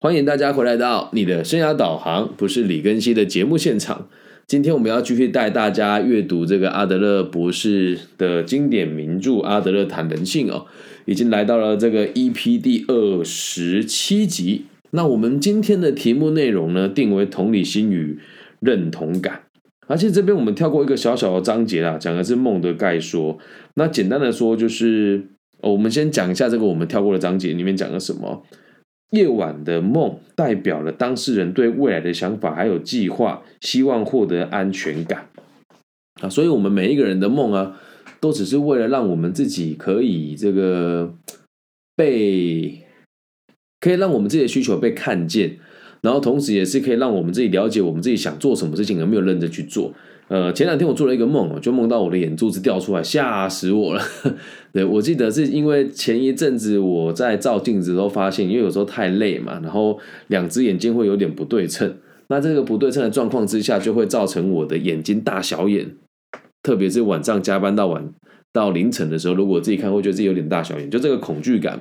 欢迎大家回来到你的生涯导航，不是李根熙的节目现场。今天我们要继续带大家阅读这个阿德勒博士的经典名著《阿德勒谈人性》哦，已经来到了这个 EP 第二十七集。那我们今天的题目内容呢，定为同理心与认同感。而且这边我们跳过一个小小的章节啦，讲的是梦的概说。那简单的说，就是我们先讲一下这个我们跳过的章节里面讲了什么。夜晚的梦代表了当事人对未来的想法，还有计划，希望获得安全感啊。所以，我们每一个人的梦啊，都只是为了让我们自己可以这个被，可以让我们自己的需求被看见，然后同时也是可以让我们自己了解我们自己想做什么事情，有没有认真去做。呃，前两天我做了一个梦，就梦到我的眼珠子掉出来，吓死我了。对我记得是因为前一阵子我在照镜子都发现，因为有时候太累嘛，然后两只眼睛会有点不对称。那这个不对称的状况之下，就会造成我的眼睛大小眼，特别是晚上加班到晚到凌晨的时候，如果自己看会觉得自己有点大小眼，就这个恐惧感。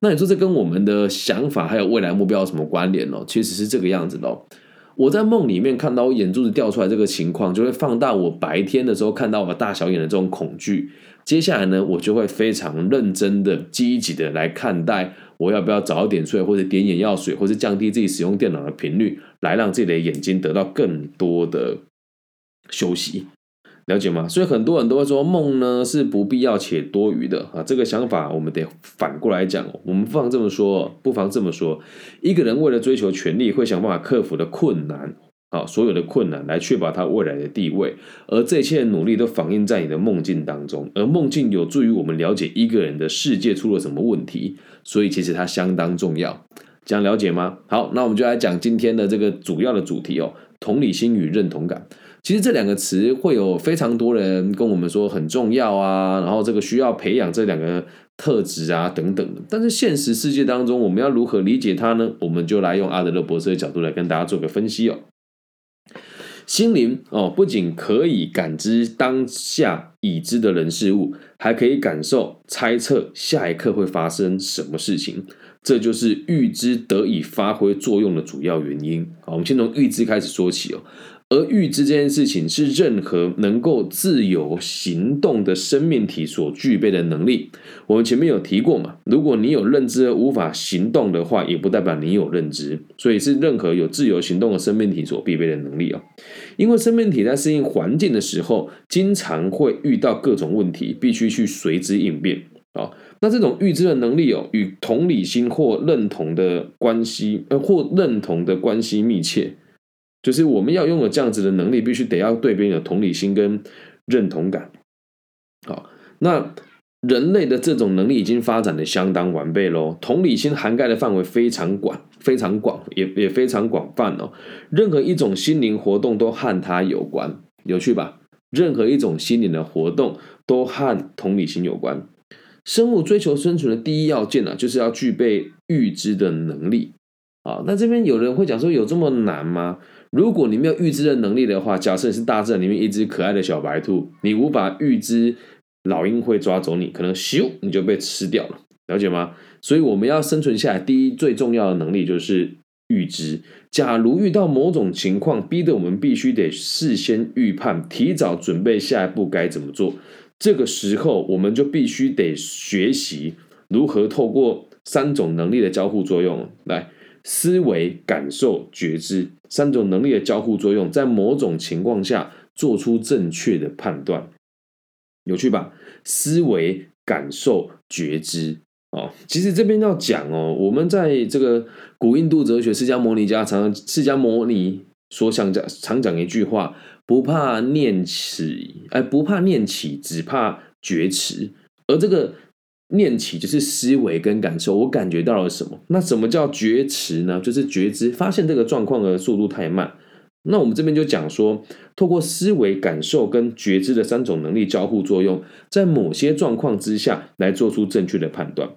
那你说这跟我们的想法还有未来目标有什么关联呢？其实是这个样子的。我在梦里面看到眼珠子掉出来这个情况，就会放大我白天的时候看到我大小眼的这种恐惧。接下来呢，我就会非常认真的、积极的来看待，我要不要早点睡，或者点眼药水，或者降低自己使用电脑的频率，来让自己的眼睛得到更多的休息。了解吗？所以很多人都会说梦呢是不必要且多余的啊。这个想法我们得反过来讲，我们不妨这么说，不妨这么说：一个人为了追求权力，会想办法克服的困难，啊，所有的困难来确保他未来的地位，而这一切的努力都反映在你的梦境当中。而梦境有助于我们了解一个人的世界出了什么问题，所以其实它相当重要。这样了解吗？好，那我们就来讲今天的这个主要的主题哦：同理心与认同感。其实这两个词会有非常多人跟我们说很重要啊，然后这个需要培养这两个特质啊等等的。但是现实世界当中，我们要如何理解它呢？我们就来用阿德勒博士的角度来跟大家做个分析哦。心灵哦，不仅可以感知当下已知的人事物，还可以感受、猜测下一刻会发生什么事情。这就是预知得以发挥作用的主要原因。好，我们先从预知开始说起哦。而预知这件事情是任何能够自由行动的生命体所具备的能力。我们前面有提过嘛？如果你有认知而无法行动的话，也不代表你有认知。所以是任何有自由行动的生命体所必备的能力哦。因为生命体在适应环境的时候，经常会遇到各种问题，必须去随之应变啊。那这种预知的能力哦，与同理心或认同的关系，呃，或认同的关系密切。就是我们要拥有这样子的能力，必须得要对别人有同理心跟认同感。好，那人类的这种能力已经发展的相当完备喽。同理心涵盖的范围非常广，非常广，也也非常广泛哦。任何一种心灵活动都和它有关，有趣吧？任何一种心灵的活动都和同理心有关。生物追求生存的第一要件呢，就是要具备预知的能力。啊，那这边有人会讲说，有这么难吗？如果你没有预知的能力的话，假设是大自然里面一只可爱的小白兔，你无法预知老鹰会抓走你，可能咻你就被吃掉了，了解吗？所以我们要生存下来，第一最重要的能力就是预知。假如遇到某种情况，逼得我们必须得事先预判，提早准备下一步该怎么做，这个时候我们就必须得学习如何透过三种能力的交互作用来。思维、感受、觉知三种能力的交互作用，在某种情况下做出正确的判断，有趣吧？思维、感受、觉知哦，其实这边要讲哦，我们在这个古印度哲学释迦牟尼家常释迦牟尼所想讲常讲一句话：不怕念起，哎，不怕念起，只怕觉迟。而这个。念起就是思维跟感受，我感觉到了什么？那什么叫觉迟呢？就是觉知，发现这个状况的速度太慢。那我们这边就讲说，透过思维、感受跟觉知的三种能力交互作用，在某些状况之下来做出正确的判断。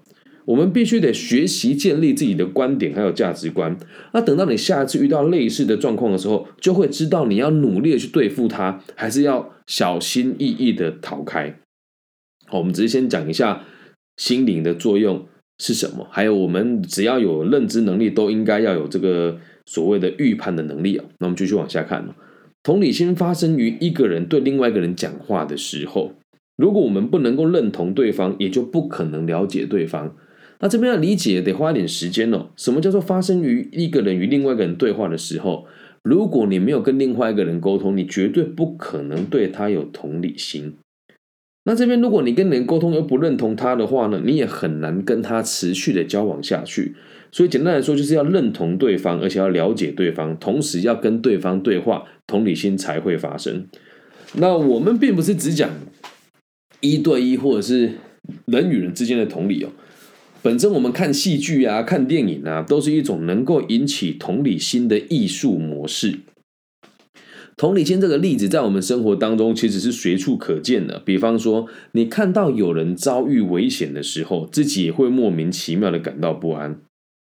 我们必须得学习建立自己的观点还有价值观。那等到你下一次遇到类似的状况的时候，就会知道你要努力的去对付它，还是要小心翼翼的逃开。好，我们直接先讲一下。心灵的作用是什么？还有我们只要有认知能力，都应该要有这个所谓的预判的能力啊。那我们继续往下看同理心发生于一个人对另外一个人讲话的时候，如果我们不能够认同对方，也就不可能了解对方。那这边要理解得花一点时间哦。什么叫做发生于一个人与另外一个人对话的时候？如果你没有跟另外一个人沟通，你绝对不可能对他有同理心。那这边如果你跟人沟通又不认同他的话呢，你也很难跟他持续的交往下去。所以简单来说，就是要认同对方，而且要了解对方，同时要跟对方对话，同理心才会发生。那我们并不是只讲一对一或者是人与人之间的同理哦。本身我们看戏剧啊、看电影啊，都是一种能够引起同理心的艺术模式。同理心这个例子，在我们生活当中其实是随处可见的。比方说，你看到有人遭遇危险的时候，自己也会莫名其妙的感到不安。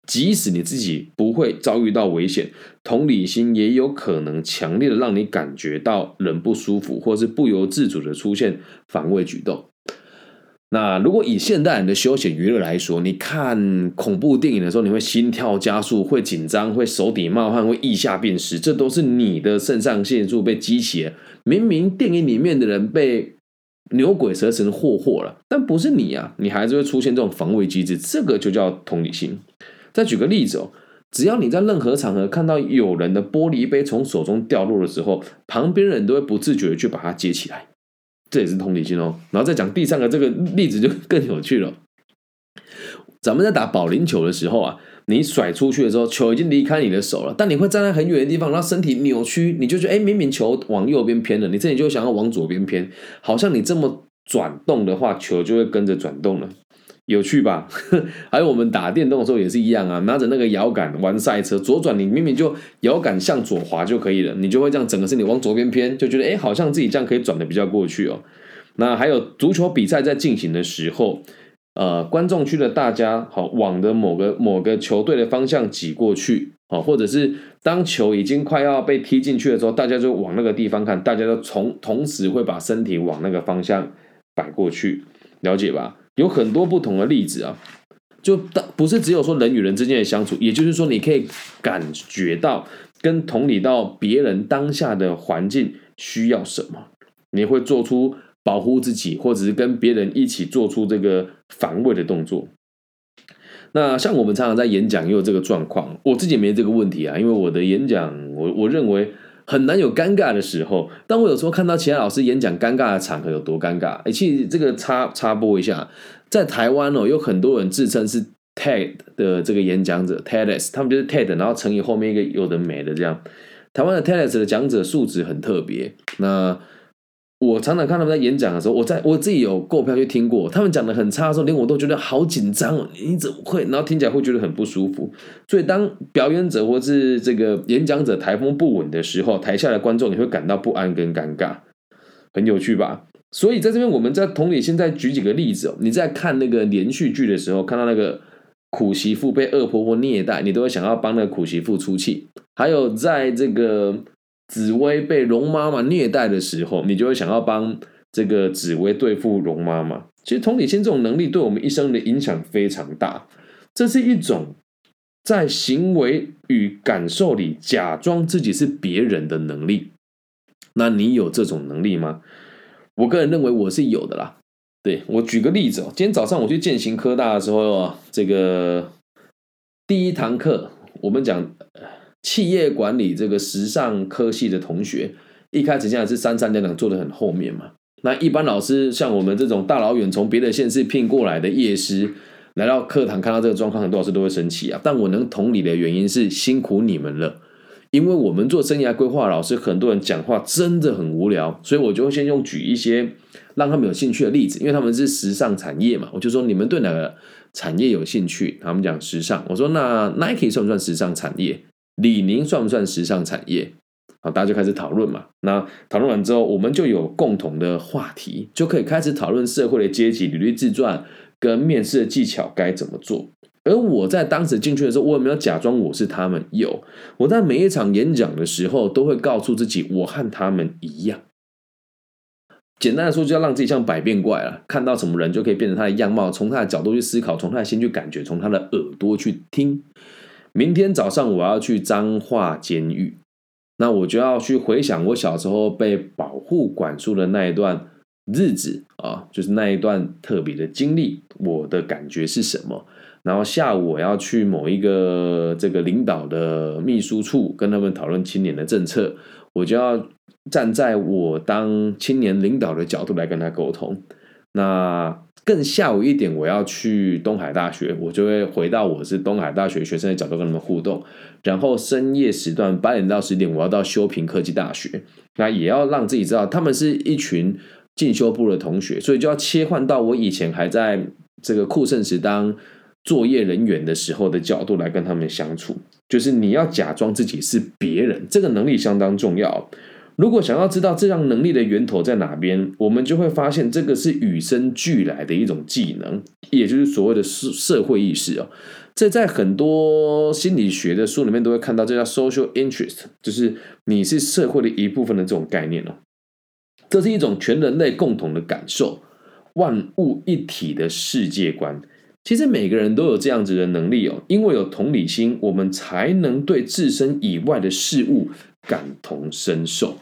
即使你自己不会遭遇到危险，同理心也有可能强烈的让你感觉到人不舒服，或是不由自主的出现防卫举动。那如果以现代人的休闲娱乐来说，你看恐怖电影的时候，你会心跳加速，会紧张，会手底冒汗，会腋下变湿，这都是你的肾上腺素被激起了。明明电影里面的人被牛鬼蛇神霍霍了，但不是你啊，你还是会出现这种防卫机制，这个就叫同理心。再举个例子哦，只要你在任何场合看到有人的玻璃杯从手中掉落的时候，旁边人都会不自觉的去把它接起来。这也是同理心哦，然后再讲第三个这个例子就 更有趣了。咱们在打保龄球的时候啊，你甩出去的时候，球已经离开你的手了，但你会站在很远的地方，然后身体扭曲，你就觉得哎，明明球往右边偏了，你这里就想要往左边偏，好像你这么转动的话，球就会跟着转动了。有趣吧？还有我们打电动的时候也是一样啊，拿着那个摇杆玩赛车，左转你明明就摇杆向左滑就可以了，你就会这样整个身体往左边偏，就觉得哎，好像自己这样可以转的比较过去哦。那还有足球比赛在进行的时候，呃，观众区的大家好往的某个某个球队的方向挤过去，哦，或者是当球已经快要被踢进去的时候，大家就往那个地方看，大家都从同时会把身体往那个方向摆过去，了解吧？有很多不同的例子啊，就当不是只有说人与人之间的相处，也就是说，你可以感觉到跟同理到别人当下的环境需要什么，你会做出保护自己，或者是跟别人一起做出这个防卫的动作。那像我们常常在演讲也有这个状况，我自己没这个问题啊，因为我的演讲，我我认为。很难有尴尬的时候，但我有时候看到其他老师演讲尴尬的场合有多尴尬。哎，其实这个插插播一下，在台湾哦，有很多人自称是 TED 的这个演讲者，TEDx，他们就是 TED，然后乘以后面一个有的没的这样。台湾的 TEDx 的讲者素质很特别，那。我常常看他们在演讲的时候，我在我自己有购票去听过，他们讲的很差的时候，连我都觉得好紧张哦。你怎么会？然后听起来会觉得很不舒服。所以当表演者或是这个演讲者台风不稳的时候，台下的观众你会感到不安跟尴尬，很有趣吧？所以在这边，我们在同理现在举几个例子哦。你在看那个连续剧的时候，看到那个苦媳妇被恶婆婆虐待，你都会想要帮那个苦媳妇出气。还有在这个。紫薇被龙妈妈虐待的时候，你就会想要帮这个紫薇对付龙妈妈。其实同理心这种能力对我们一生的影响非常大。这是一种在行为与感受里假装自己是别人的能力。那你有这种能力吗？我个人认为我是有的啦。对我举个例子哦，今天早上我去建行科大的时候，这个第一堂课我们讲。企业管理这个时尚科系的同学，一开始现在是三三两两坐的很后面嘛。那一般老师像我们这种大老远从别的县市聘过来的业师，来到课堂看到这个状况，很多老师都会生气啊。但我能同理的原因是辛苦你们了，因为我们做生涯规划老师，很多人讲话真的很无聊，所以我就会先用举一些让他们有兴趣的例子，因为他们是时尚产业嘛。我就说你们对哪个产业有兴趣？他们讲时尚，我说那 Nike 算不算时尚产业？李宁算不算时尚产业？好，大家就开始讨论嘛。那讨论完之后，我们就有共同的话题，就可以开始讨论社会的阶级、履历自传跟面试的技巧该怎么做。而我在当时进去的时候，我有没有假装我是他们？有。我在每一场演讲的时候，都会告诉自己，我和他们一样。简单的说，就要让自己像百变怪了，看到什么人就可以变成他的样貌，从他的角度去思考，从他的心去感觉，从他的耳朵去听。明天早上我要去彰化监狱，那我就要去回想我小时候被保护管束的那一段日子啊，就是那一段特别的经历，我的感觉是什么？然后下午我要去某一个这个领导的秘书处跟他们讨论青年的政策，我就要站在我当青年领导的角度来跟他沟通。那更下午一点我要去东海大学，我就会回到我是东海大学学生的角度跟他们互动。然后深夜时段八点到十点我要到修平科技大学，那也要让自己知道他们是一群进修部的同学，所以就要切换到我以前还在这个酷盛时当。作业人员的时候的角度来跟他们相处，就是你要假装自己是别人，这个能力相当重要。如果想要知道这样能力的源头在哪边，我们就会发现这个是与生俱来的一种技能，也就是所谓的社社会意识哦。这在很多心理学的书里面都会看到，这叫 social interest，就是你是社会的一部分的这种概念哦。这是一种全人类共同的感受，万物一体的世界观。其实每个人都有这样子的能力哦，因为有同理心，我们才能对自身以外的事物感同身受。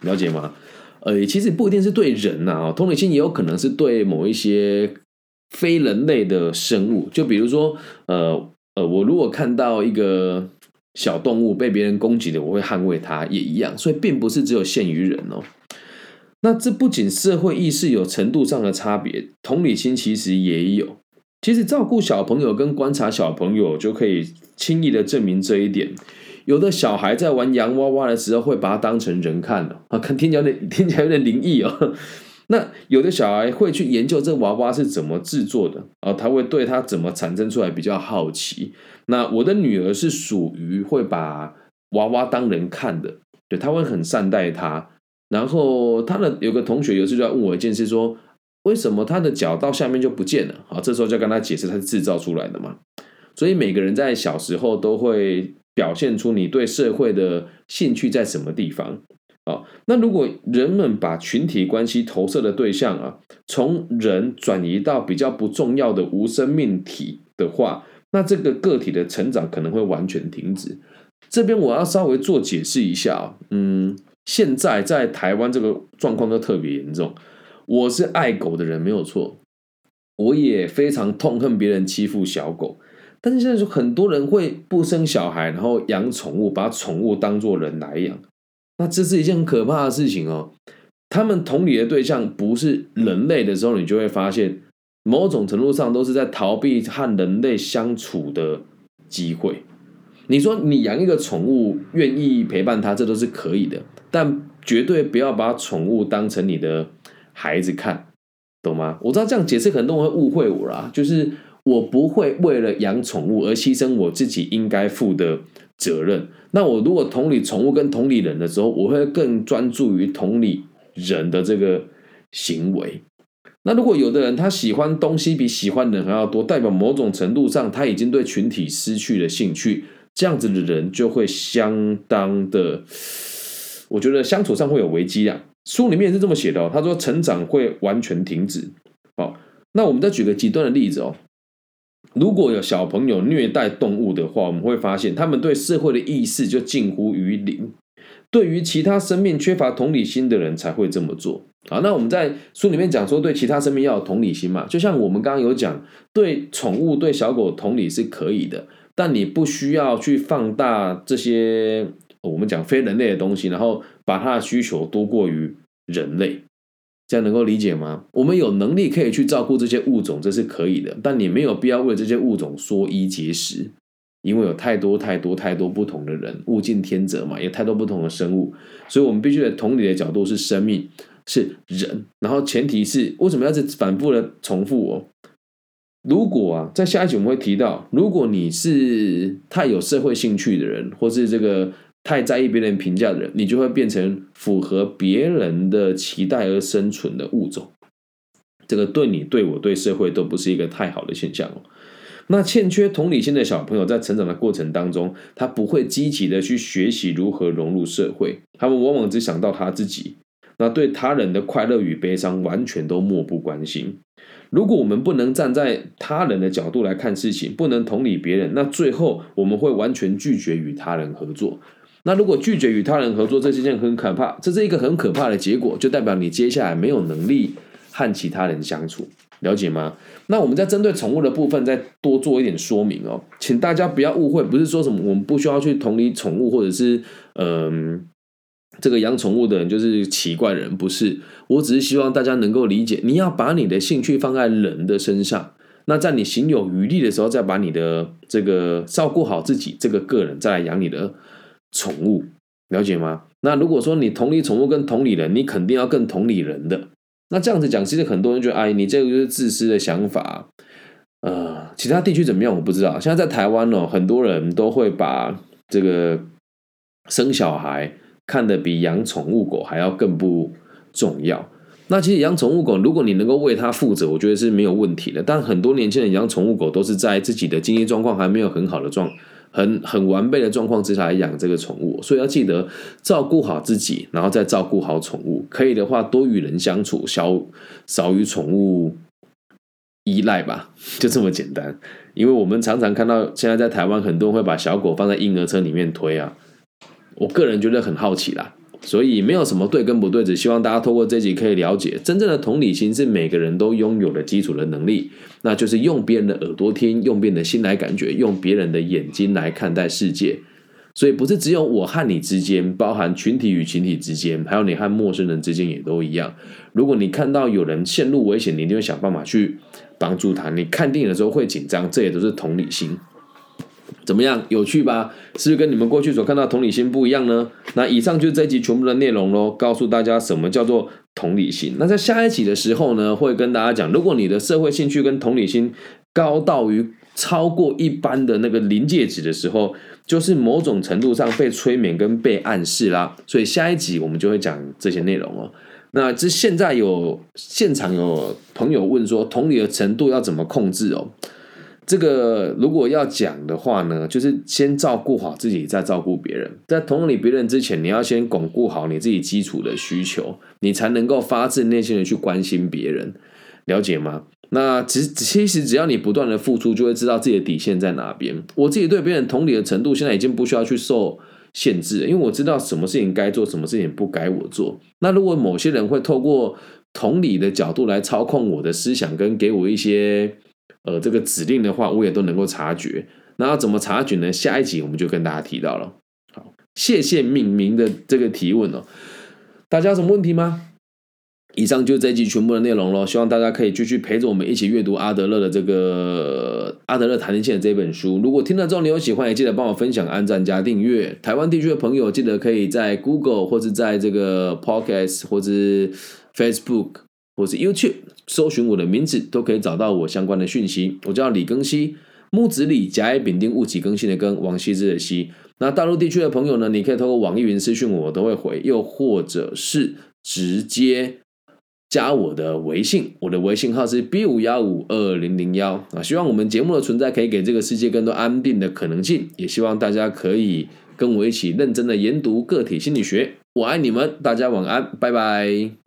了解吗？呃，其实不一定是对人呐，同理心也有可能是对某一些非人类的生物。就比如说，呃呃，我如果看到一个小动物被别人攻击的，我会捍卫它，也一样。所以，并不是只有限于人哦。那这不仅社会意识有程度上的差别，同理心其实也有。其实照顾小朋友跟观察小朋友就可以轻易的证明这一点。有的小孩在玩洋娃娃的时候，会把它当成人看的啊，看听起来有点听起来有点灵异哦。那有的小孩会去研究这娃娃是怎么制作的啊，他会对它怎么产生出来比较好奇。那我的女儿是属于会把娃娃当人看的，对，他会很善待它。然后他的有个同学有次就要问我一件事，说为什么他的脚到下面就不见了？好，这时候就跟他解释，他是制造出来的嘛。所以每个人在小时候都会表现出你对社会的兴趣在什么地方。啊，那如果人们把群体关系投射的对象啊，从人转移到比较不重要的无生命体的话，那这个个体的成长可能会完全停止。这边我要稍微做解释一下，嗯。现在在台湾这个状况都特别严重。我是爱狗的人，没有错，我也非常痛恨别人欺负小狗。但是现在说很多人会不生小孩，然后养宠物，把宠物当做人来养，那这是一件很可怕的事情哦。他们同理的对象不是人类的时候，你就会发现，某种程度上都是在逃避和人类相处的机会。你说你养一个宠物，愿意陪伴它，这都是可以的。但绝对不要把宠物当成你的孩子看，懂吗？我知道这样解释很多人会误会我啦，就是我不会为了养宠物而牺牲我自己应该负的责任。那我如果同理宠物跟同理人的时候，我会更专注于同理人的这个行为。那如果有的人他喜欢东西比喜欢人还要多，代表某种程度上他已经对群体失去了兴趣，这样子的人就会相当的。我觉得相处上会有危机啊，书里面是这么写的哦。他说成长会完全停止。好，那我们再举个极端的例子哦。如果有小朋友虐待动物的话，我们会发现他们对社会的意识就近乎于零。对于其他生命缺乏同理心的人才会这么做。好，那我们在书里面讲说，对其他生命要有同理心嘛。就像我们刚刚有讲，对宠物、对小狗同理是可以的，但你不需要去放大这些。我们讲非人类的东西，然后把它的需求多过于人类，这样能够理解吗？我们有能力可以去照顾这些物种，这是可以的，但你没有必要为这些物种说一节食，因为有太多太多太多不同的人，物竞天择嘛，有太多不同的生物，所以我们必须在同理的角度是生命是人，然后前提是为什么要是反复的重复哦？如果啊，在下一集我们会提到，如果你是太有社会兴趣的人，或是这个。太在意别人评价的人，你就会变成符合别人的期待而生存的物种。这个对你、对我、对社会都不是一个太好的现象哦。那欠缺同理心的小朋友，在成长的过程当中，他不会积极的去学习如何融入社会，他们往往只想到他自己。那对他人的快乐与悲伤完全都漠不关心。如果我们不能站在他人的角度来看事情，不能同理别人，那最后我们会完全拒绝与他人合作。那如果拒绝与他人合作，这是一件很可怕，这是一个很可怕的结果，就代表你接下来没有能力和其他人相处，了解吗？那我们在针对宠物的部分再多做一点说明哦，请大家不要误会，不是说什么我们不需要去同理宠物，或者是嗯。这个养宠物的人就是奇怪人，不是？我只是希望大家能够理解，你要把你的兴趣放在人的身上，那在你行有余力的时候，再把你的这个照顾好自己这个个人，再来养你的宠物，了解吗？那如果说你同理宠物跟同理人，你肯定要更同理人的。那这样子讲，其实很多人觉得，哎，你这个就是自私的想法。呃，其他地区怎么样？我不知道。现在在台湾哦，很多人都会把这个生小孩。看得比养宠物狗还要更不重要。那其实养宠物狗，如果你能够为它负责，我觉得是没有问题的。但很多年轻人养宠物狗，都是在自己的经济状况还没有很好的状、很很完备的状况之下来养这个宠物。所以要记得照顾好自己，然后再照顾好宠物。可以的话，多与人相处，少少与宠物依赖吧，就这么简单。因为我们常常看到，现在在台湾，很多人会把小狗放在婴儿车里面推啊。我个人觉得很好奇啦，所以没有什么对跟不对，只希望大家透过这集可以了解，真正的同理心是每个人都拥有的基础的能力，那就是用别人的耳朵听，用别人的心来感觉，用别人的眼睛来看待世界。所以不是只有我和你之间，包含群体与群体之间，还有你和陌生人之间也都一样。如果你看到有人陷入危险，你一定会想办法去帮助他。你看电影的时候会紧张，这也都是同理心。怎么样，有趣吧？是不是跟你们过去所看到同理心不一样呢？那以上就是这一集全部的内容喽，告诉大家什么叫做同理心。那在下一集的时候呢，会跟大家讲，如果你的社会兴趣跟同理心高到于超过一般的那个临界值的时候，就是某种程度上被催眠跟被暗示啦。所以下一集我们就会讲这些内容哦。那这现在有现场有朋友问说，同理的程度要怎么控制哦？这个如果要讲的话呢，就是先照顾好自己，再照顾别人。在同理别人之前，你要先巩固好你自己基础的需求，你才能够发自内心的去关心别人，了解吗？那其实其实只要你不断的付出，就会知道自己的底线在哪边。我自己对别人同理的程度，现在已经不需要去受限制，因为我知道什么事情该做，什么事情不该我做。那如果某些人会透过同理的角度来操控我的思想，跟给我一些。呃，这个指令的话，我也都能够察觉。那要怎么察觉呢？下一集我们就跟大家提到了。好，谢谢敏明的这个提问哦。大家有什么问题吗？以上就这一集全部的内容喽。希望大家可以继续陪着我们一起阅读阿德勒的这个《阿德勒谈人性》这本书。如果听了之后你有喜欢，也记得帮我分享、按赞加订阅。台湾地区的朋友，记得可以在 Google 或者在这个 Podcast 或者 Facebook。或是 YouTube 搜寻我的名字，都可以找到我相关的讯息。我叫李更新，木子李，甲乙丙丁戊己更新的更，王羲之的羲。那大陆地区的朋友呢，你可以通过网易云私讯我，我都会回。又或者是直接加我的微信，我的微信号是 B 五幺五二零零幺啊。希望我们节目的存在可以给这个世界更多安定的可能性，也希望大家可以跟我一起认真的研读个体心理学。我爱你们，大家晚安，拜拜。